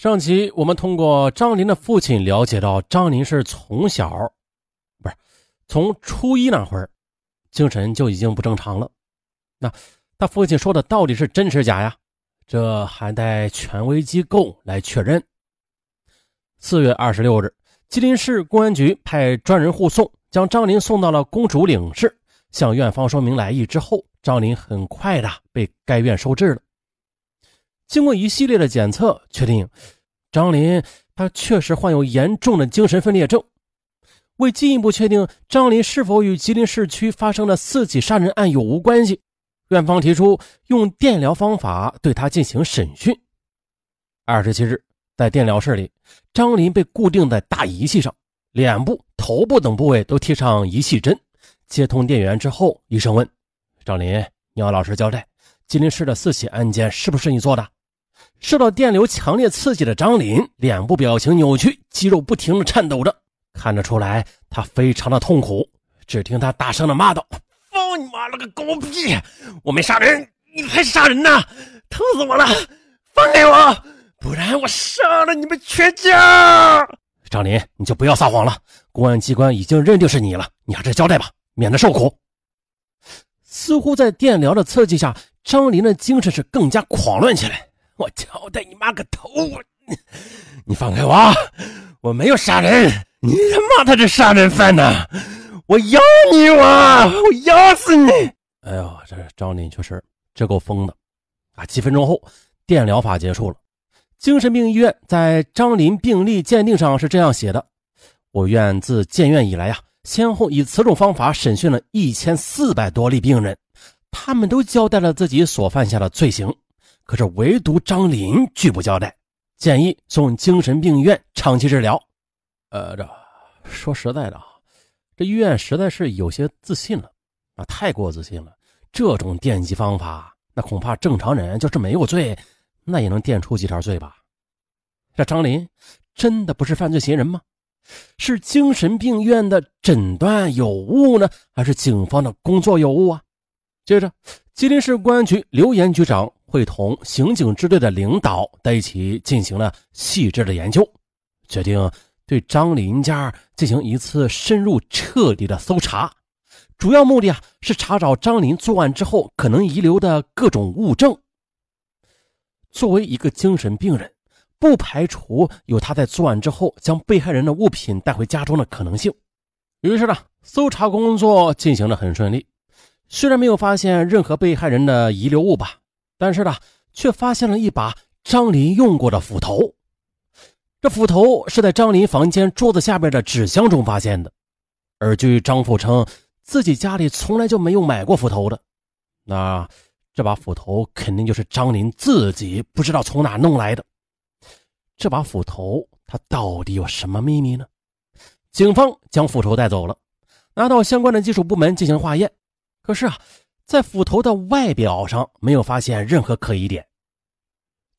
上期我们通过张林的父亲了解到，张林是从小，不是从初一那会儿，精神就已经不正常了。那他父亲说的到底是真是假呀？这还待权威机构来确认。四月二十六日，吉林市公安局派专人护送，将张林送到了公主岭市，向院方说明来意之后，张林很快的被该院收治了。经过一系列的检测，确定张林他确实患有严重的精神分裂症。为进一步确定张林是否与吉林市区发生的四起杀人案有无关系，院方提出用电疗方法对他进行审讯。二十七日，在电疗室里，张林被固定在大仪器上，脸部、头部等部位都贴上仪器针。接通电源之后，医生问张林：“你要老实交代，吉林市的四起案件是不是你做的？”受到电流强烈刺激的张林，脸部表情扭曲，肌肉不停的颤抖着，看得出来他非常的痛苦。只听他大声的骂道：“放你妈了个狗屁！我没杀人，你还杀人呢！疼死我了！放开我，不然我杀了你们全家！”张林，你就不要撒谎了，公安机关已经认定是你了，你还是交代吧，免得受苦。似乎在电疗的刺激下，张林的精神是更加狂乱起来。我交代你妈个头！你放开我！我没有杀人！你他妈他是杀人犯呢！我咬你！我我咬死你！哎呦，这张林确实这够疯的啊！几分钟后，电疗法结束了。精神病医院在张林病历鉴定上是这样写的：我院自建院以来呀，先后以此种方法审讯了一千四百多例病人，他们都交代了自己所犯下的罪行。可是唯独张林拒不交代，建议送精神病院长期治疗。呃，这说实在的啊，这医院实在是有些自信了啊，太过自信了。这种电击方法，那恐怕正常人就是没有罪，那也能电出几条罪吧？这张林真的不是犯罪嫌疑人吗？是精神病院的诊断有误呢，还是警方的工作有误啊？接着，吉林市公安局刘岩局长。会同刑警支队的领导在一起进行了细致的研究，决定对张林家进行一次深入彻底的搜查。主要目的啊是查找张林作案之后可能遗留的各种物证。作为一个精神病人，不排除有他在作案之后将被害人的物品带回家中的可能性。于是呢，搜查工作进行的很顺利，虽然没有发现任何被害人的遗留物吧。但是呢，却发现了一把张林用过的斧头。这斧头是在张林房间桌子下边的纸箱中发现的。而据张富称，自己家里从来就没有买过斧头的。那这把斧头肯定就是张林自己不知道从哪弄来的。这把斧头它到底有什么秘密呢？警方将斧头带走了，拿到相关的技术部门进行化验。可是啊。在斧头的外表上没有发现任何可疑点，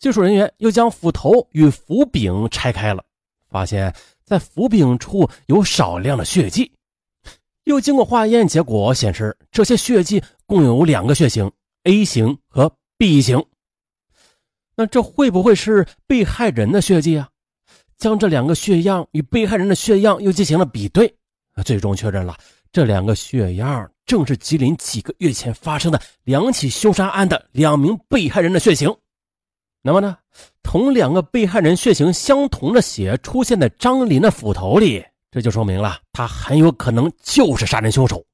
技术人员又将斧头与斧柄拆开了，发现，在斧柄处有少量的血迹。又经过化验，结果显示，这些血迹共有两个血型：A 型和 B 型。那这会不会是被害人的血迹啊？将这两个血样与被害人的血样又进行了比对，最终确认了这两个血样。正是吉林几个月前发生的两起凶杀案的两名被害人的血型。那么呢，同两个被害人血型相同的血出现在张林的斧头里，这就说明了他很有可能就是杀人凶手。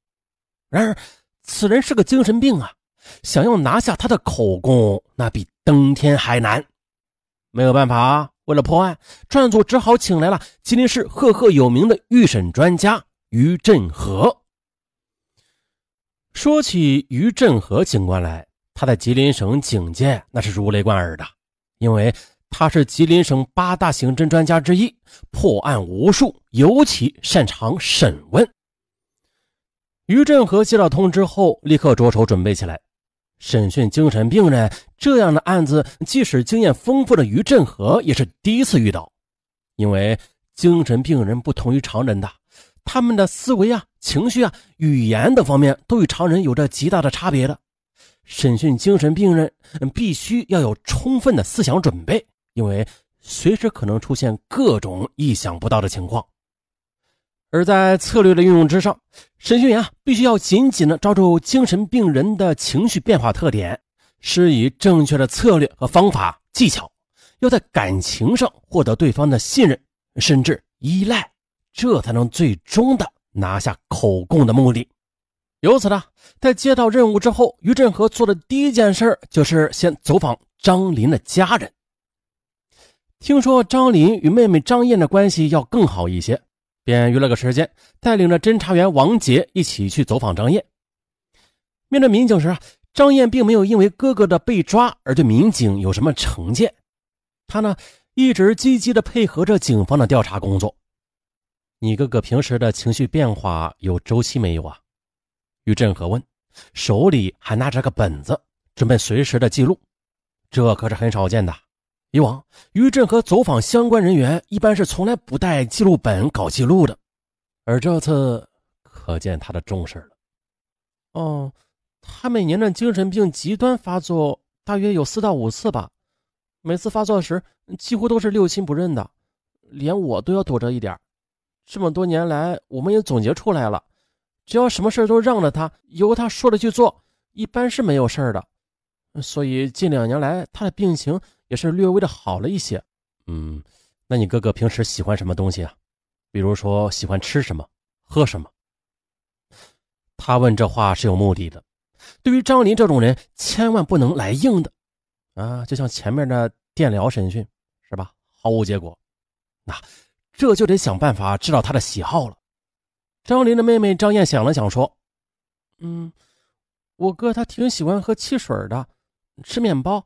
然而，此人是个精神病啊，想要拿下他的口供，那比登天还难。没有办法，为了破案，专案组只好请来了吉林市赫赫有名的预审专家于振和。说起于振和警官来，他在吉林省警界那是如雷贯耳的，因为他是吉林省八大刑侦专家之一，破案无数，尤其擅长审问。于振和接到通知后，立刻着手准备起来，审讯精神病人这样的案子，即使经验丰富的于振和也是第一次遇到，因为精神病人不同于常人的。他们的思维啊、情绪啊、语言等方面都与常人有着极大的差别的。审讯精神病人，必须要有充分的思想准备，因为随时可能出现各种意想不到的情况。而在策略的运用之上，审讯员啊，必须要紧紧的抓住精神病人的情绪变化特点，施以正确的策略和方法技巧，要在感情上获得对方的信任，甚至依赖，这才能最终的拿下口供的目的。由此呢，在接到任务之后，于振和做的第一件事就是先走访张林的家人。听说张林与妹妹张燕的关系要更好一些。便约了个时间，带领着侦查员王杰一起去走访张燕。面对民警时啊，张燕并没有因为哥哥的被抓而对民警有什么成见，他呢一直积极的配合着警方的调查工作。你哥哥平时的情绪变化有周期没有啊？于振和问，手里还拿着个本子，准备随时的记录，这可是很少见的。以往于振和走访相关人员，一般是从来不带记录本搞记录的，而这次可见他的重视了。哦，他每年的精神病极端发作大约有四到五次吧，每次发作时几乎都是六亲不认的，连我都要躲着一点。这么多年来，我们也总结出来了，只要什么事都让着他，由他说了去做，一般是没有事的。所以近两年来，他的病情。也是略微的好了一些，嗯，那你哥哥平时喜欢什么东西啊？比如说喜欢吃什么、喝什么？他问这话是有目的的。对于张林这种人，千万不能来硬的啊！就像前面的电疗审讯，是吧？毫无结果，那这就得想办法知道他的喜好了。张林的妹妹张燕想了想说：“嗯，我哥他挺喜欢喝汽水的，吃面包。”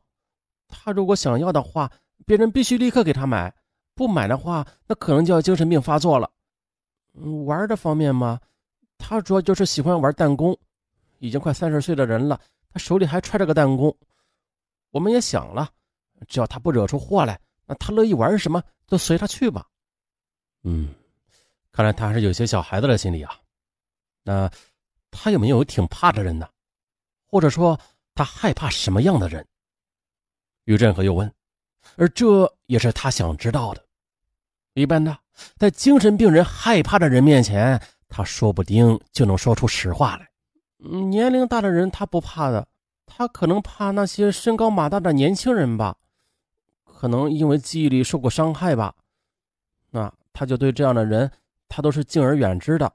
他如果想要的话，别人必须立刻给他买，不买的话，那可能就要精神病发作了。玩的方面嘛，他主要就是喜欢玩弹弓，已经快三十岁的人了，他手里还揣着个弹弓。我们也想了，只要他不惹出祸来，那他乐意玩什么就随他去吧。嗯，看来他还是有些小孩子的心理啊。那他有没有挺怕的人呢？或者说他害怕什么样的人？于振和又问：“而这也是他想知道的。一般的，在精神病人害怕的人面前，他说不定就能说出实话来。年龄大的人他不怕的，他可能怕那些身高马大的年轻人吧？可能因为记忆力受过伤害吧？那他就对这样的人，他都是敬而远之的。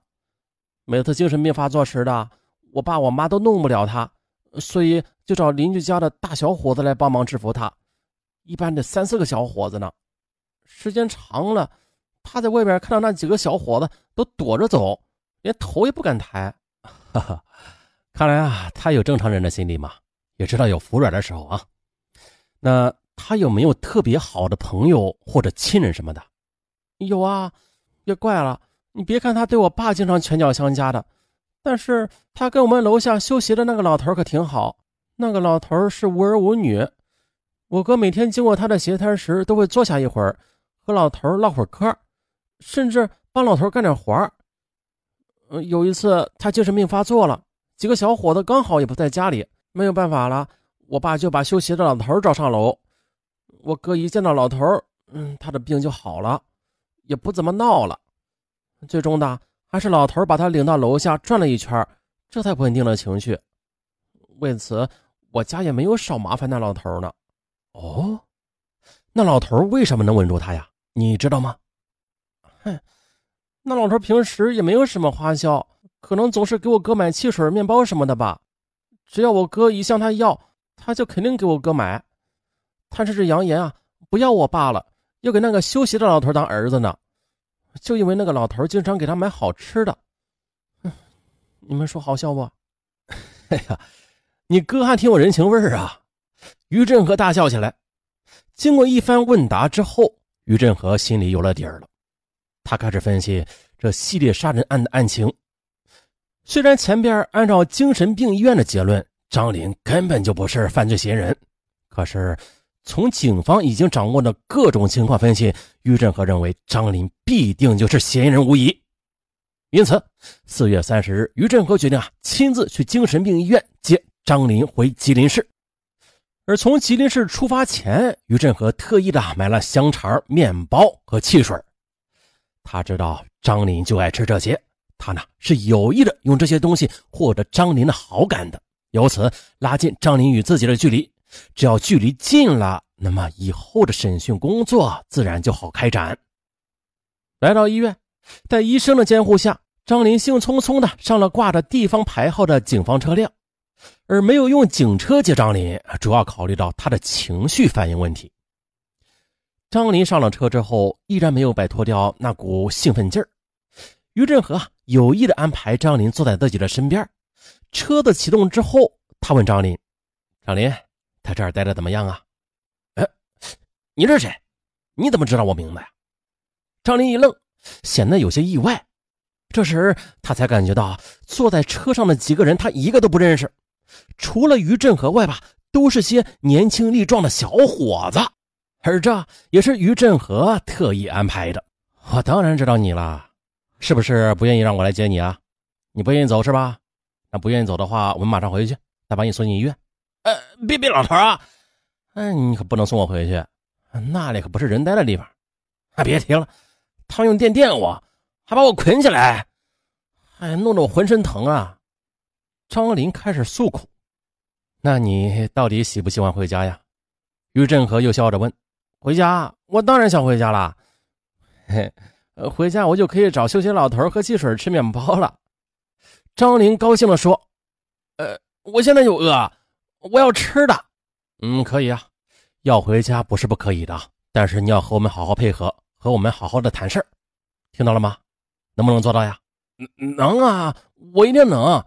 每次精神病发作时的，我爸我妈都弄不了他。”所以就找邻居家的大小伙子来帮忙制服他，一般得三四个小伙子呢。时间长了，他在外边看到那几个小伙子都躲着走，连头也不敢抬。哈哈，看来啊，他有正常人的心理嘛，也知道有服软的时候啊。那他有没有特别好的朋友或者亲人什么的？有啊，也怪了，你别看他对我爸经常拳脚相加的。但是他跟我们楼下修鞋的那个老头可挺好。那个老头是无儿无女，我哥每天经过他的鞋摊时，都会坐下一会儿，和老头唠会儿嗑，甚至帮老头干点活儿。有一次他精神病发作了，几个小伙子刚好也不在家里，没有办法了，我爸就把修鞋的老头找上楼。我哥一见到老头，嗯，他的病就好了，也不怎么闹了。最终的。还是老头把他领到楼下转了一圈，这才稳定了情绪。为此，我家也没有少麻烦那老头呢。哦，那老头为什么能稳住他呀？你知道吗？哼，那老头平时也没有什么花销，可能总是给我哥买汽水、面包什么的吧。只要我哥一向他要，他就肯定给我哥买。他甚至扬言啊，不要我爸了，要给那个修鞋的老头当儿子呢。就因为那个老头经常给他买好吃的，你们说好笑不？哎呀，你哥还挺有人情味儿啊！于振和大笑起来。经过一番问答之后，于振和心里有了底儿了。他开始分析这系列杀人案的案情。虽然前边按照精神病医院的结论，张林根本就不是犯罪嫌疑人，可是。从警方已经掌握的各种情况分析，于振和认为张林必定就是嫌疑人无疑。因此，四月三十日，于振和决定啊亲自去精神病医院接张林回吉林市。而从吉林市出发前，于振和特意的买了香肠、面包和汽水。他知道张林就爱吃这些，他呢是有意的用这些东西获得张林的好感的，由此拉近张林与自己的距离。只要距离近了，那么以后的审讯工作自然就好开展。来到医院，在医生的监护下，张林兴冲冲的上了挂着地方牌号的警方车辆。而没有用警车接张林，主要考虑到他的情绪反应问题。张林上了车之后，依然没有摆脱掉那股兴奋劲儿。于振和有意的安排张林坐在自己的身边。车子启动之后，他问张林：“张林，在这儿待的怎么样啊？”“哎，你是谁？你怎么知道我名字呀？”张林一愣，显得有些意外。这时他才感觉到坐在车上的几个人，他一个都不认识。除了于振和外吧，都是些年轻力壮的小伙子，而这也是于振和特意安排的。我当然知道你了，是不是不愿意让我来接你啊？你不愿意走是吧？那不愿意走的话，我们马上回去，再把你送进医院。别别，老头啊，嗯，你可不能送我回去，那里可不是人待的地方。啊，别提了，他们用电电我，还把我捆起来，哎，弄得我浑身疼啊。张林开始诉苦：“那你到底喜不喜欢回家呀？”于振和又笑着问：“回家？我当然想回家了。嘿，回家我就可以找休息老头喝汽水、吃面包了。”张林高兴地说：“呃，我现在就饿，我要吃的。嗯，可以啊，要回家不是不可以的，但是你要和我们好好配合，和我们好好的谈事儿，听到了吗？能不能做到呀？能啊，我一定能。”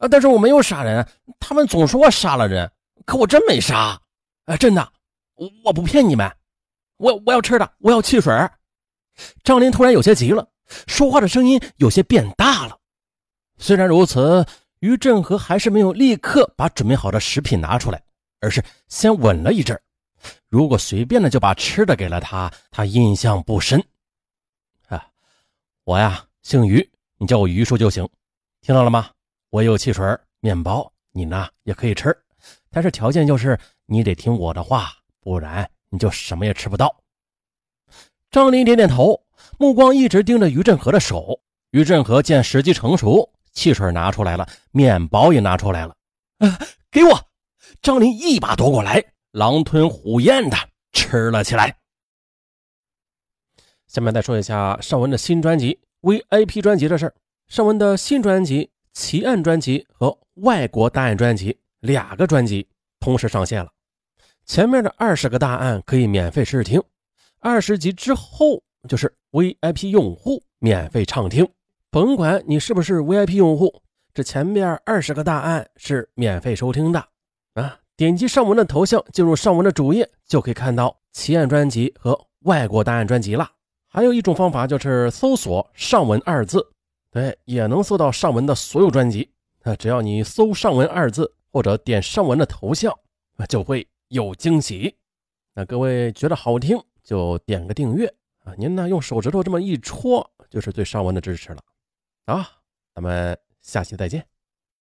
啊！但是我没有杀人，他们总说我杀了人，可我真没杀，哎，真的，我我不骗你们，我我要吃的，我要汽水。张林突然有些急了，说话的声音有些变大了。虽然如此，于振和还是没有立刻把准备好的食品拿出来，而是先稳了一阵。如果随便的就把吃的给了他，他印象不深。啊，我呀姓于，你叫我于叔就行，听到了吗？我有汽水、面包，你呢也可以吃，但是条件就是你得听我的话，不然你就什么也吃不到。张林点点头，目光一直盯着于振和的手。于振和见时机成熟，汽水拿出来了，面包也拿出来了，啊，给我！张林一把夺过来，狼吞虎咽的吃了起来。下面再说一下尚文的新专辑 VIP 专辑的事儿。尚文的新专辑。奇案专辑和外国大案专辑两个专辑同时上线了，前面的二十个大案可以免费试听，二十集之后就是 VIP 用户免费畅听。甭管你是不是 VIP 用户，这前面二十个大案是免费收听的啊！点击上文的头像，进入上文的主页，就可以看到奇案专辑和外国大案专辑了。还有一种方法就是搜索“上文”二字。对，也能搜到上文的所有专辑。啊只要你搜“上文”二字，或者点上文的头像，啊就会有惊喜。那各位觉得好听，就点个订阅啊！您呢，用手指头这么一戳，就是对上文的支持了。啊，咱们下期再见。